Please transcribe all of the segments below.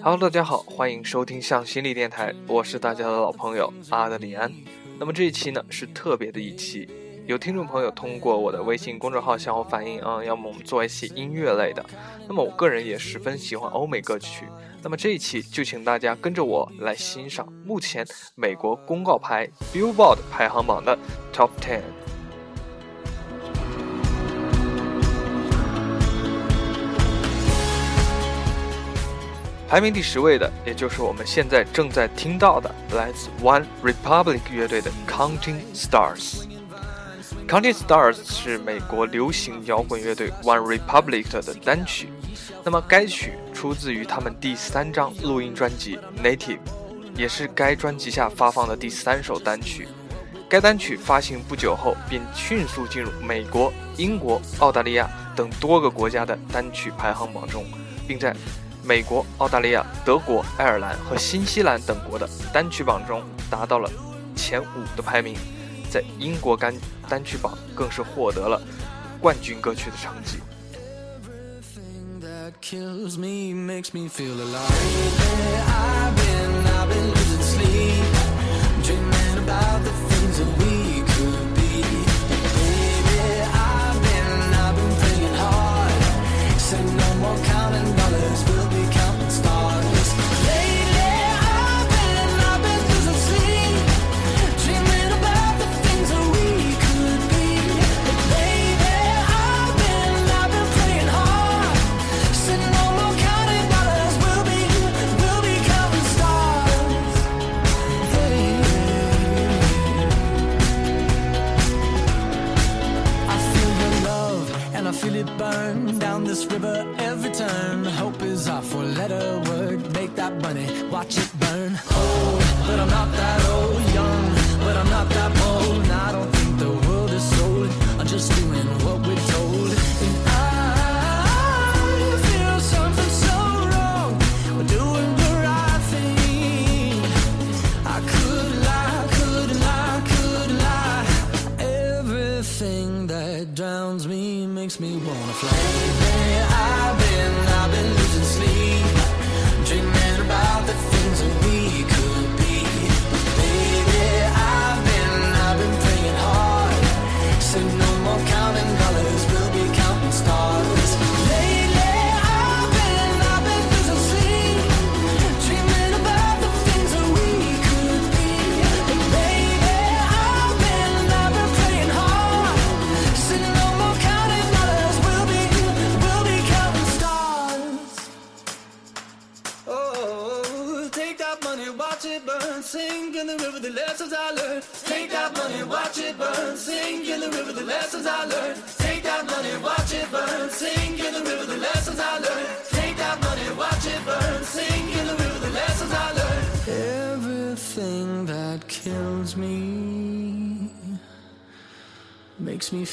Hello，大家好，欢迎收听向心力电台，我是大家的老朋友阿德里安。那么这一期呢是特别的一期，有听众朋友通过我的微信公众号向我反映，嗯，要么我们做一些音乐类的。那么我个人也十分喜欢欧美歌曲。那么这一期就请大家跟着我来欣赏目前美国公告牌 Billboard 排行榜的 Top Ten。排名第十位的，也就是我们现在正在听到的，来自 One Republic 乐队的 Counting Stars。Counting Stars 是美国流行摇滚乐队 One Republic 的单曲。那么该曲出自于他们第三张录音专辑《Native》，也是该专辑下发放的第三首单曲。该单曲发行不久后，便迅速进入美国、英国、澳大利亚等多个国家的单曲排行榜中，并在。美国、澳大利亚、德国、爱尔兰和新西兰等国的单曲榜中达到了前五的排名，在英国单单曲榜更是获得了冠军歌曲的成绩。makes me feel alive.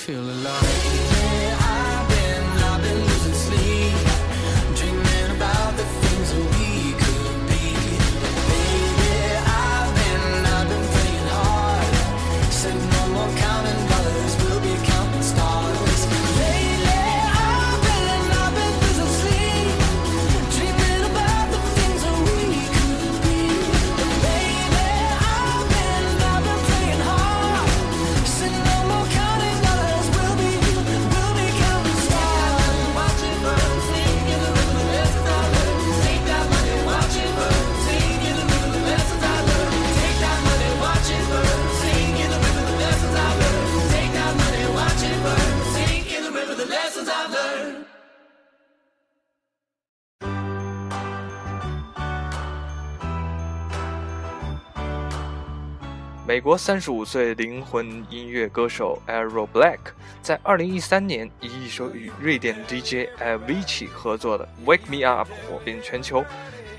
feel alive. 国三十五岁灵魂音乐歌手 Aero Black 在二零一三年以一首与瑞典 DJ Avicii 合作的《Wake Me Up》火遍全球。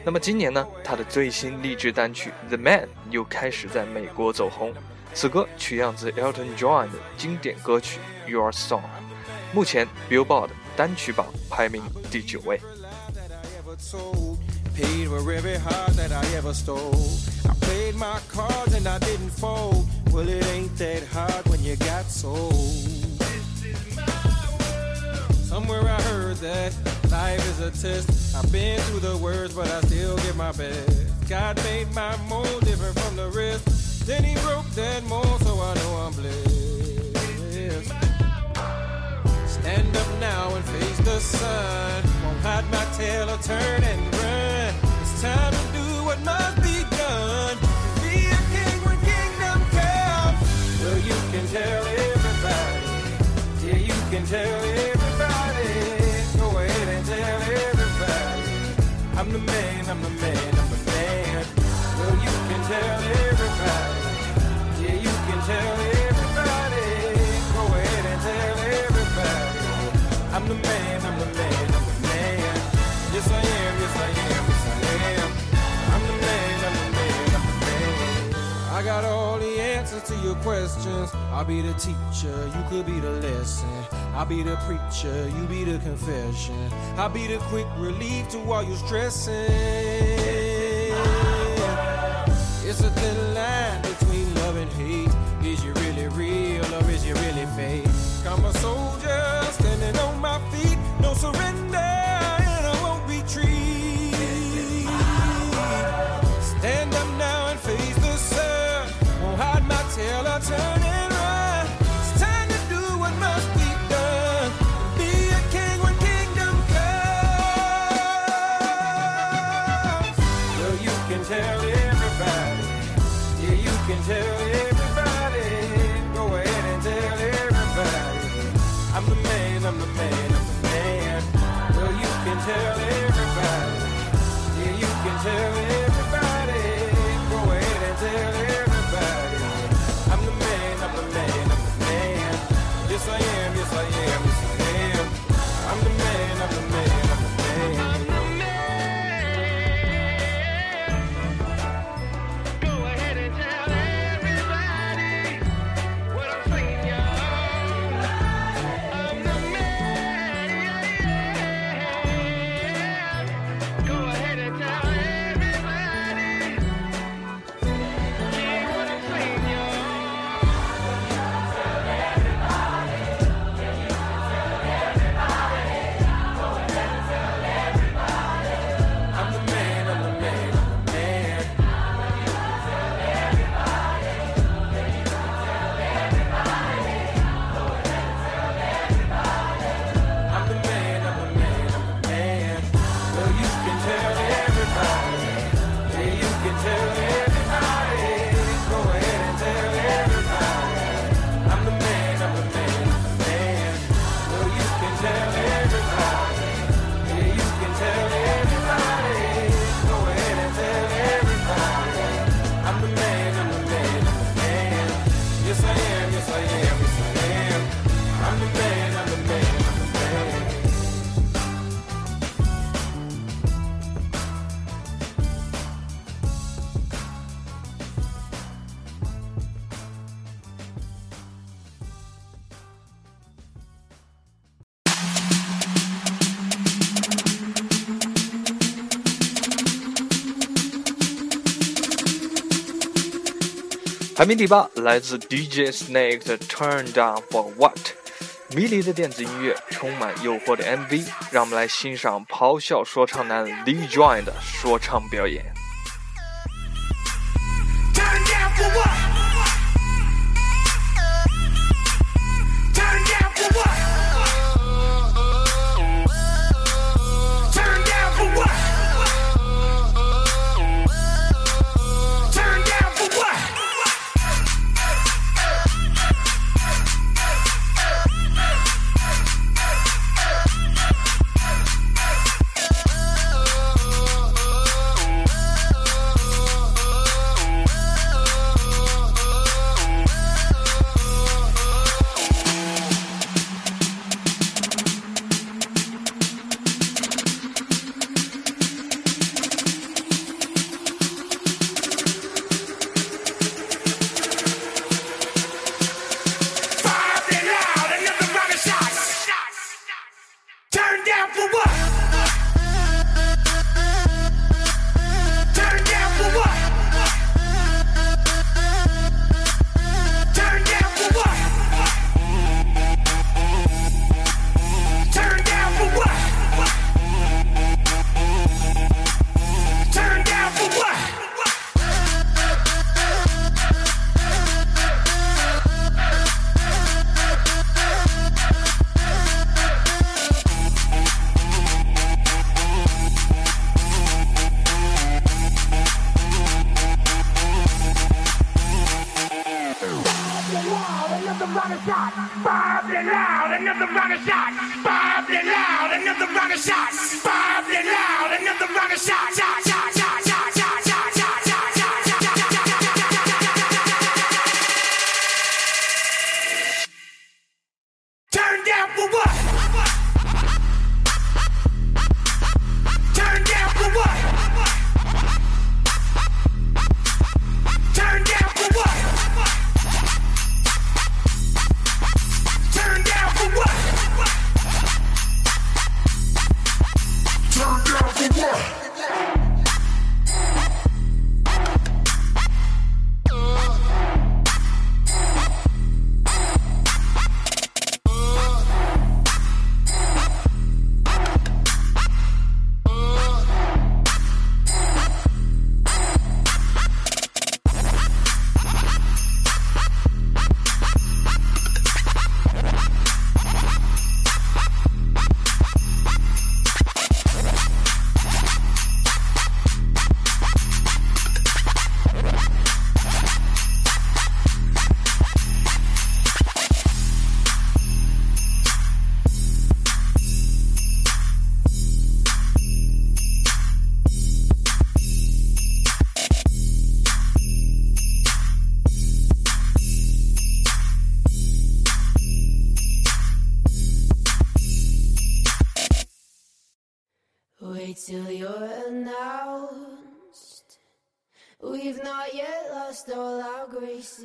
那么今年呢，他的最新励志单曲《The Man》又开始在美国走红。此歌取样自 Elton John 的经典歌曲《Your Song》，目前 Billboard 单曲榜排名第九位。Played my cards and I didn't fold. Well, it ain't that hard when you got soul. Somewhere I heard that life is a test. I've been through the worst, but I still give my best. God made my mold different from the rest. Then he broke that mold, so I know I'm blessed. Stand up now and face the sun. Won't hide my tail or turn and run. It's time to what must be done. Be a king when kingdom comes. Well, you can tell everybody. Yeah, you can tell everybody. Go ahead and tell everybody. I'm the man, I'm the man. Answers to your questions. I'll be the teacher, you could be the lesson. I'll be the preacher, you be the confession. I'll be the quick relief to all your stressing. It's a thin line between love and hate. Is you really real or is you really fake? 排名第八，来自 DJ Snake 的《Turn Down for What》，迷离的电子音乐，充满诱惑的 MV，让我们来欣赏咆哮说唱男 Lee Joy 的说唱表演。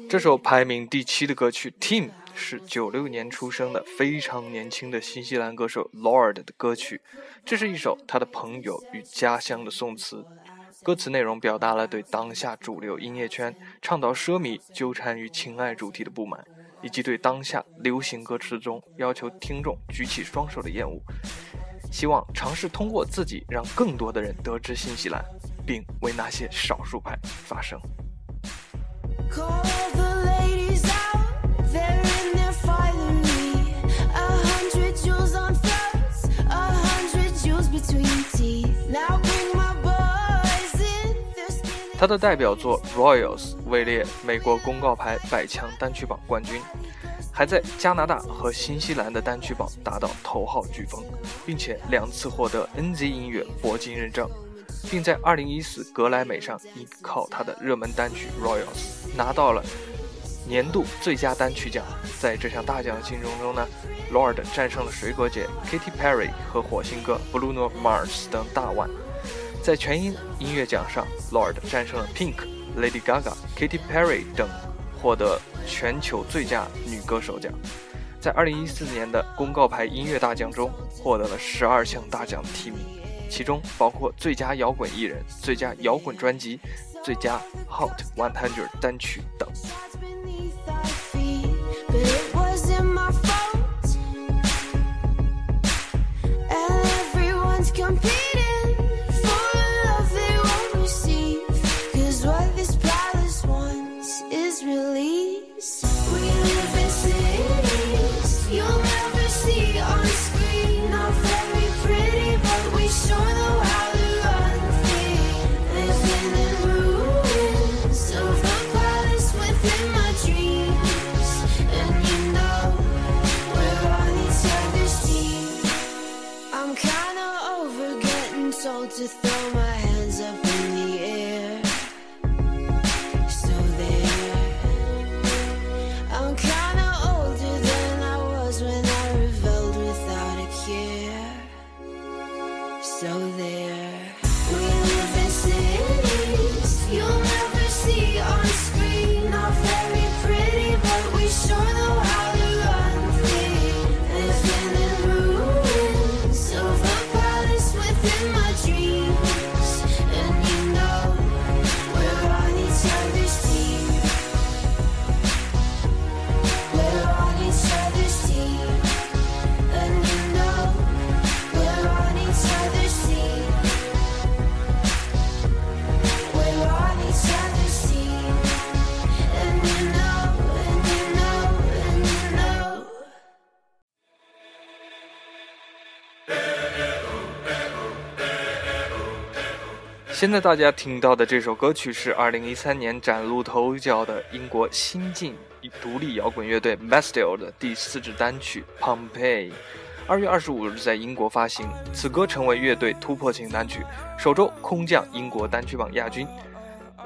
这首排名第七的歌曲《Team》是九六年出生的非常年轻的新西兰歌手 Lord 的歌曲。这是一首他的朋友与家乡的宋词，歌词内容表达了对当下主流音乐圈倡导奢靡、纠缠于情爱主题的不满，以及对当下流行歌词中要求听众举起双手的厌恶。希望尝试通过自己让更多的人得知新西兰，并为那些少数派发声。Call the ladies out. They're in their finery. A hundred jewels on throats. A hundred jewels between teeth. Now bring my boys in. They're skinny. 他的代表作《Royals》位列美国公告牌百强单曲榜冠军，还在加拿大和新西兰的单曲榜达到头号飓风，并且两次获得 NZ 音乐铂金认证，并在2014格莱美上依靠他的热门单曲《Royals》拿到了年度最佳单曲奖。在这项大奖的竞争中呢，Lord 战胜了水果姐 Katy Perry 和火星哥 Bruno Mars 等大腕。在全英音乐奖上，Lord 战胜了 Pink、Lady Gaga、Katy Perry 等，获得全球最佳女歌手奖。在2014年的公告牌音乐大奖中，获得了十二项大奖的提名，其中包括最佳摇滚艺人、最佳摇滚专辑、最佳 Hot 100单曲等。Shots 现在大家听到的这首歌曲是2013年崭露头角的英国新晋独立摇滚乐队 Bastille 的第四支单曲《Pompeii》，二月二十五日在英国发行。此歌成为乐队突破性单曲，首周空降英国单曲榜亚军，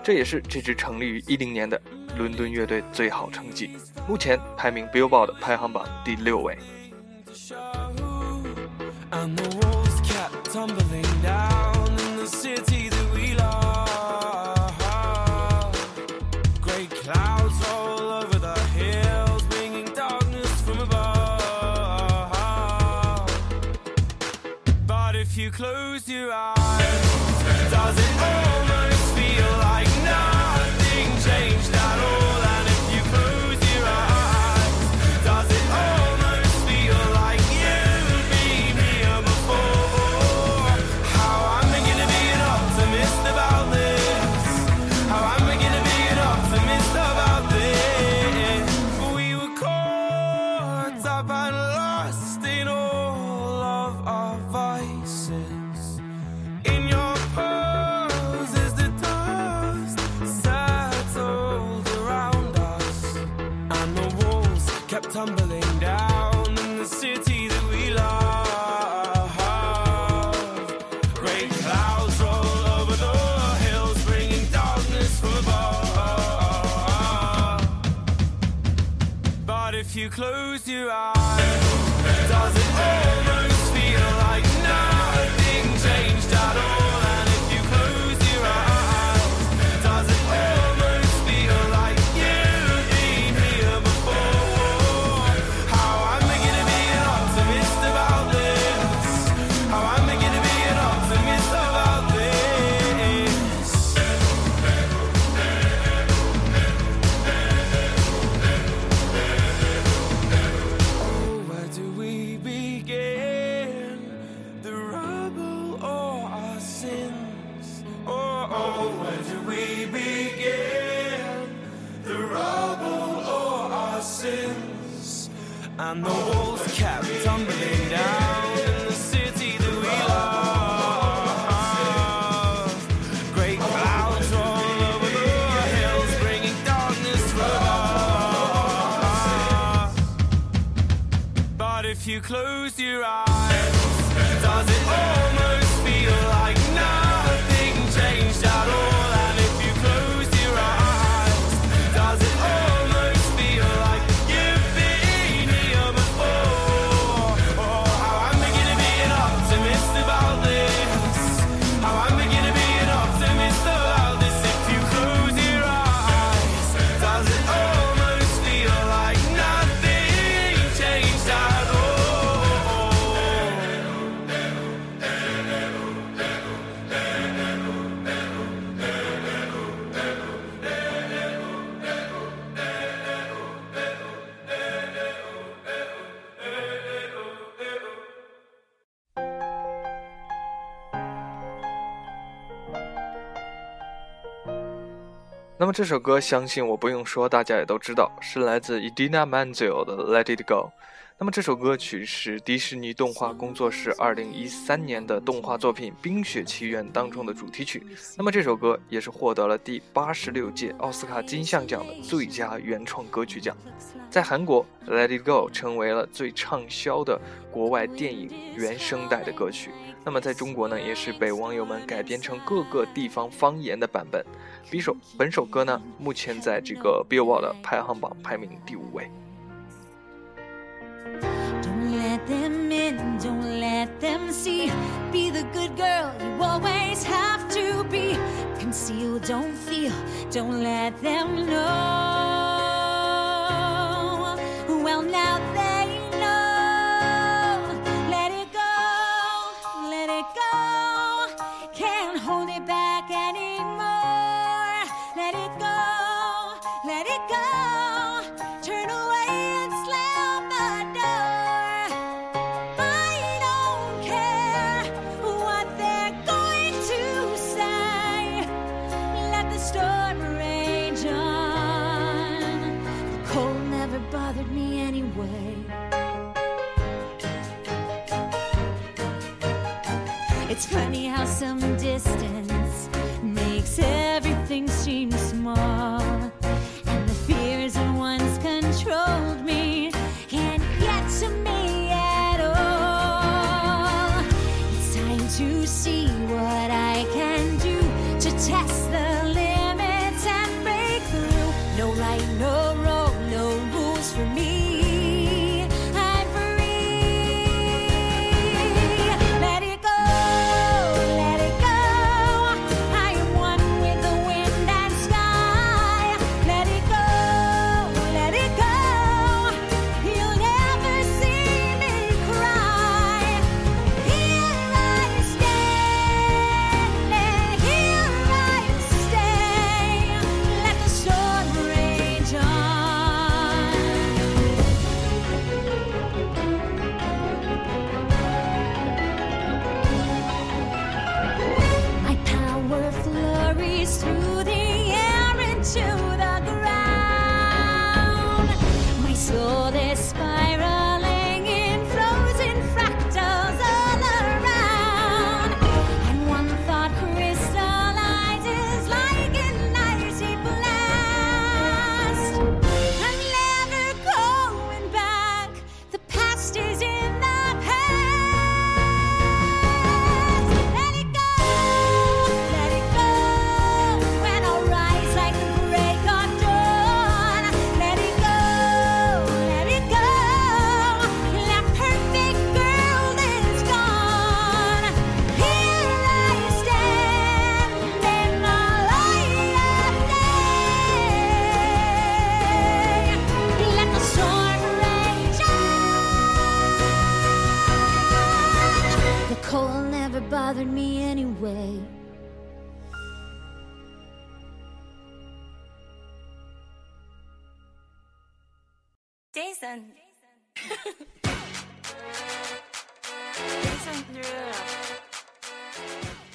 这也是这支成立于一零年的伦敦乐队最好成绩。目前排名 Billboard 排行榜第六位。那么这首歌，相信我不用说，大家也都知道，是来自 Idina Menzel 的《Let It Go》。那么这首歌曲是迪士尼动画工作室2013年的动画作品《冰雪奇缘》当中的主题曲。那么这首歌也是获得了第八十六届奥斯卡金像奖的最佳原创歌曲奖。在韩国，《Let It Go》成为了最畅销的国外电影原声带的歌曲。那么在中国呢，也是被网友们改编成各个地方方言的版本。比首本首歌呢，目前在这个 Billboard 的排行榜排名第五位。Hold it back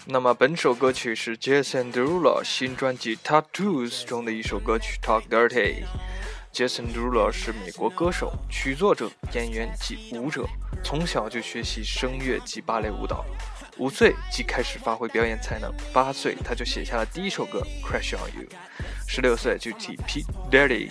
那么本首歌曲是 jason derulo 新专辑 tattoos 中的一首歌曲 talk dirty jason derulo 是美国歌手曲作者演员及舞者从小就学习声乐及芭蕾舞蹈。五岁即开始发挥表演才能八岁他就写下了第一首歌 crush on you 十六岁就替 pet dirty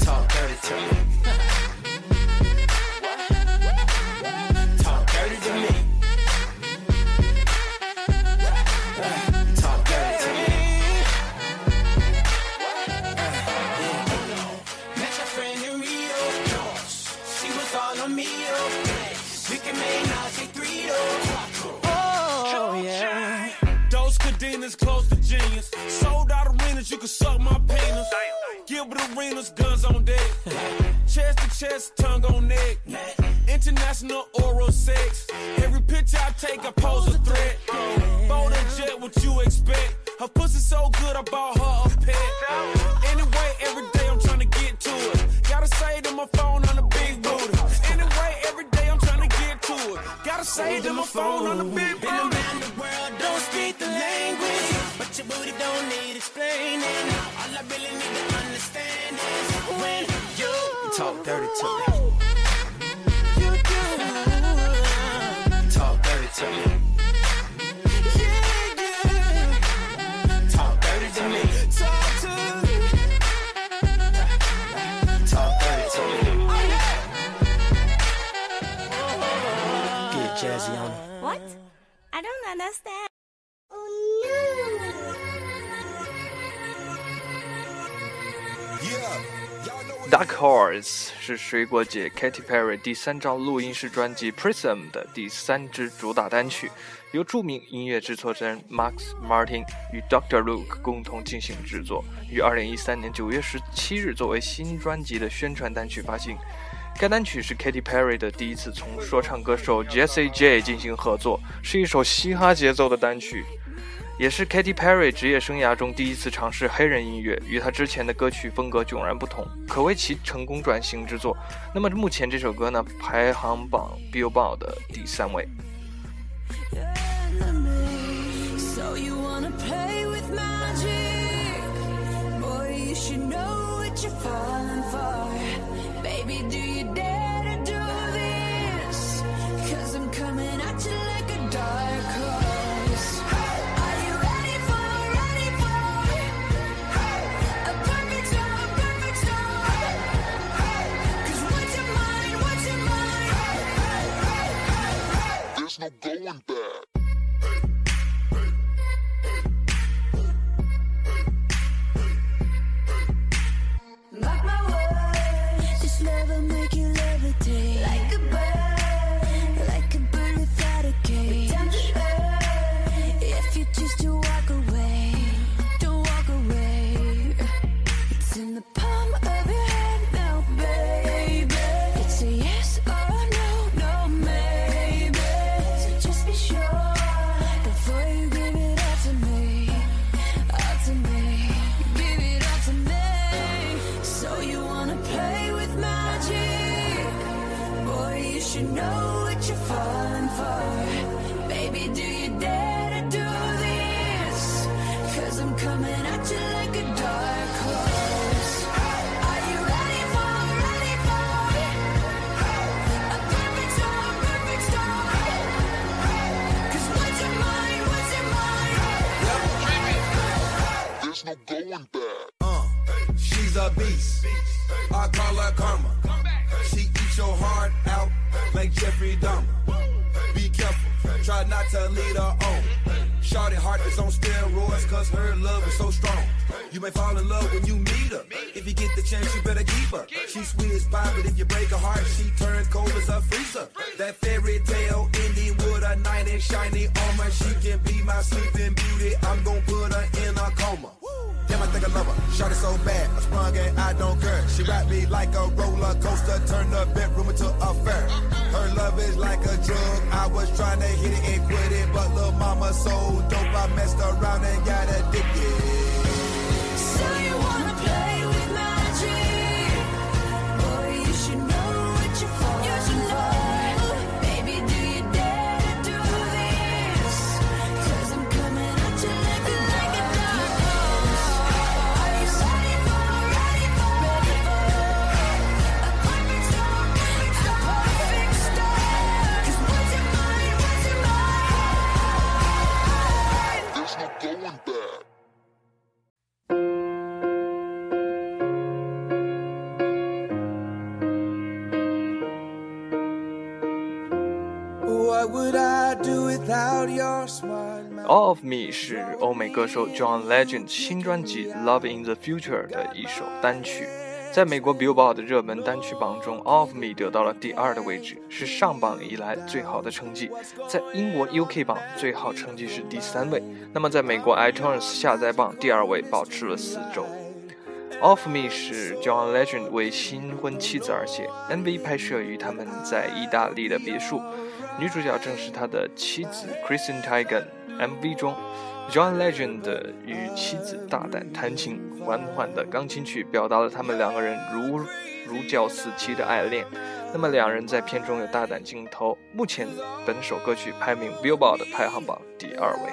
Talk dirty to me. Arenas, guns on deck. chest to chest, tongue on neck. International oral sex. Every picture I take, I pose a threat. Phone and jet, what you expect? Her pussy so good, I bought her a pet. Anyway, every day I'm trying to get to it. Gotta say to my phone on the big booty. Gotta say to my phone on the big Been around the world, don't speak the language. But your booty don't need explaining. All I really need to understand is when you talk dirty to me. You do. Talk dirty to me. I don't understand. Dark Horse 是水果姐 Katy Perry 第三张录音室专辑 Prism 的第三支主打单曲，由著名音乐制作人 Max Martin 与 Dr. Luke 共同进行制作，于二零一三年九月十七日作为新专辑的宣传单曲发行。该单曲是 Katy Perry 的第一次从说唱歌手 Jessie J 进行合作，是一首嘻哈节奏的单曲。也是 Katy Perry 职业生涯中第一次尝试黑人音乐，与她之前的歌曲风格迥然不同，可谓其成功转型之作。那么目前这首歌呢，排行榜 Billboard 的第三位。You should know what you're falling for. going back. You get the chance, you better keep her. She's sweet as pie, but if you break her heart, she turns cold as a freezer. That fairy tale ending with a knight in shiny armor. She can be my sleeping beauty. I'm gonna put her in a coma. Damn, I think I love her. Shot it so bad, I sprung and I don't care. She wrapped me like a roller coaster, turned the bedroom into a fair. Her love is like a drug. I was trying to hit it and quit it, but little mama so dope, I messed around and got addicted. Of Me 是欧美歌手 John Legend 新专辑《Love in the Future》的一首单曲，在美国 Billboard 的热门单曲榜中，《of Me》得到了第二的位置，是上榜以来最好的成绩。在英国 UK 榜最好成绩是第三位，那么在美国 iTunes 下载榜第二位，保持了四周。《Of Me》是 John Legend 为新婚妻子而写，MV 拍摄于他们在意大利的别墅，女主角正是他的妻子 Kristen Teigen。MV 中，John Legend 与妻子大胆弹琴，缓缓的钢琴曲表达了他们两个人如如胶似漆的爱恋。那么两人在片中有大胆镜头。目前本首歌曲排名 Billboard 排行榜第二位。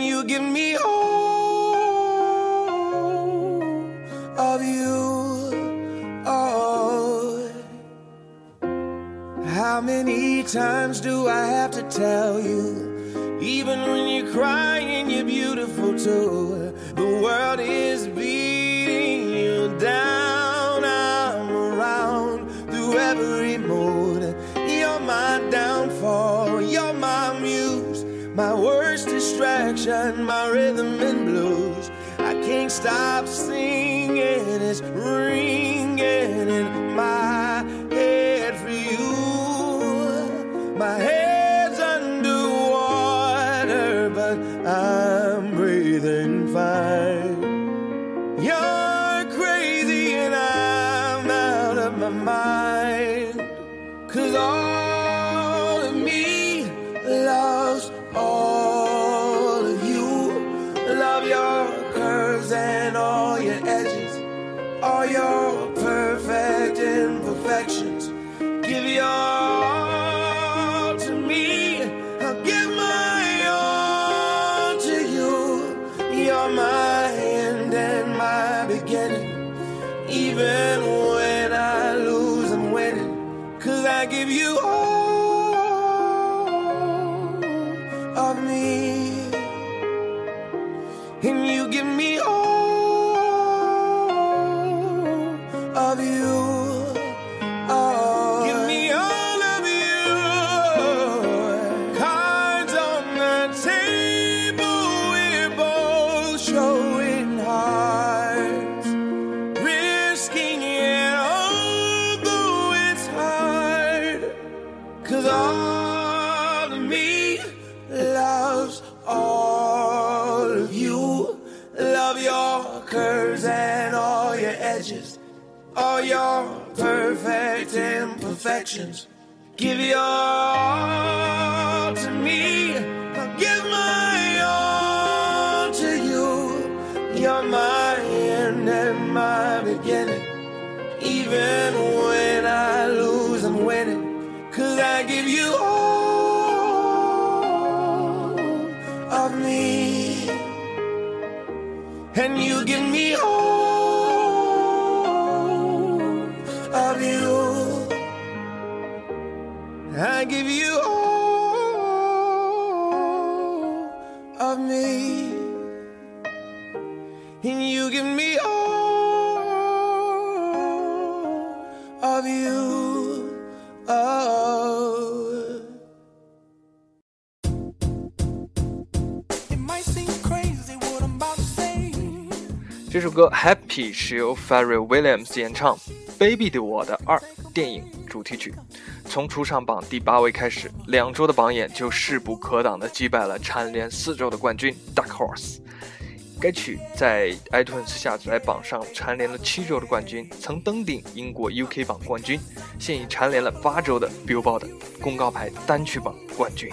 you give me all of you. Oh, how many times do I have to tell you? Even when you're crying, you're beautiful too. love your curves and all your edges, all your perfect imperfections. Give your when you give me《歌 Happy》是由 Ferry Williams 演唱，《Baby》的我的二电影主题曲，从出场榜第八位开始，两周的榜眼就势不可挡地击败了蝉联四周的冠军《Dark Horse》。该曲在 iTunes 下载榜上蝉联了七周的冠军，曾登顶英国 UK 榜冠军，现已蝉联了八周的 Billboard 公告牌单曲榜冠军。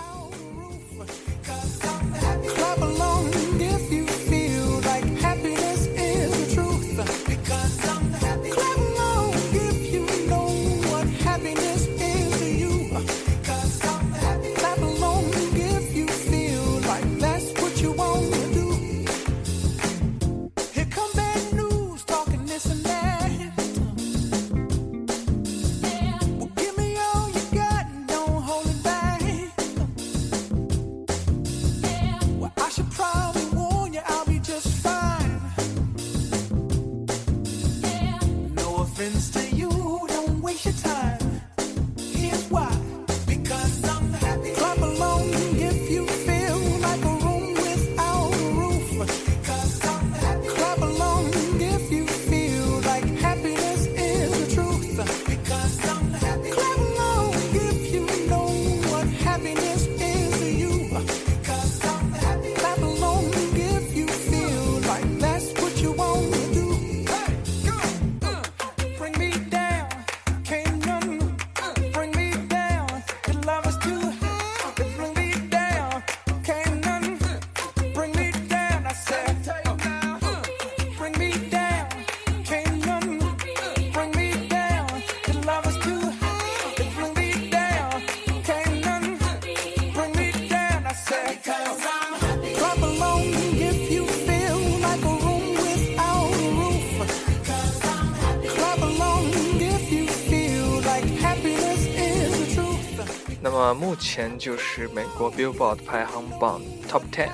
前就是美国 Billboard 排行榜 Top Ten。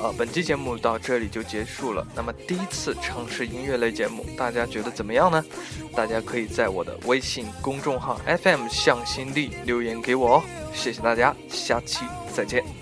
呃，本期节目到这里就结束了。那么第一次尝试音乐类节目，大家觉得怎么样呢？大家可以在我的微信公众号 FM 向心力留言给我哦。谢谢大家，下期再见。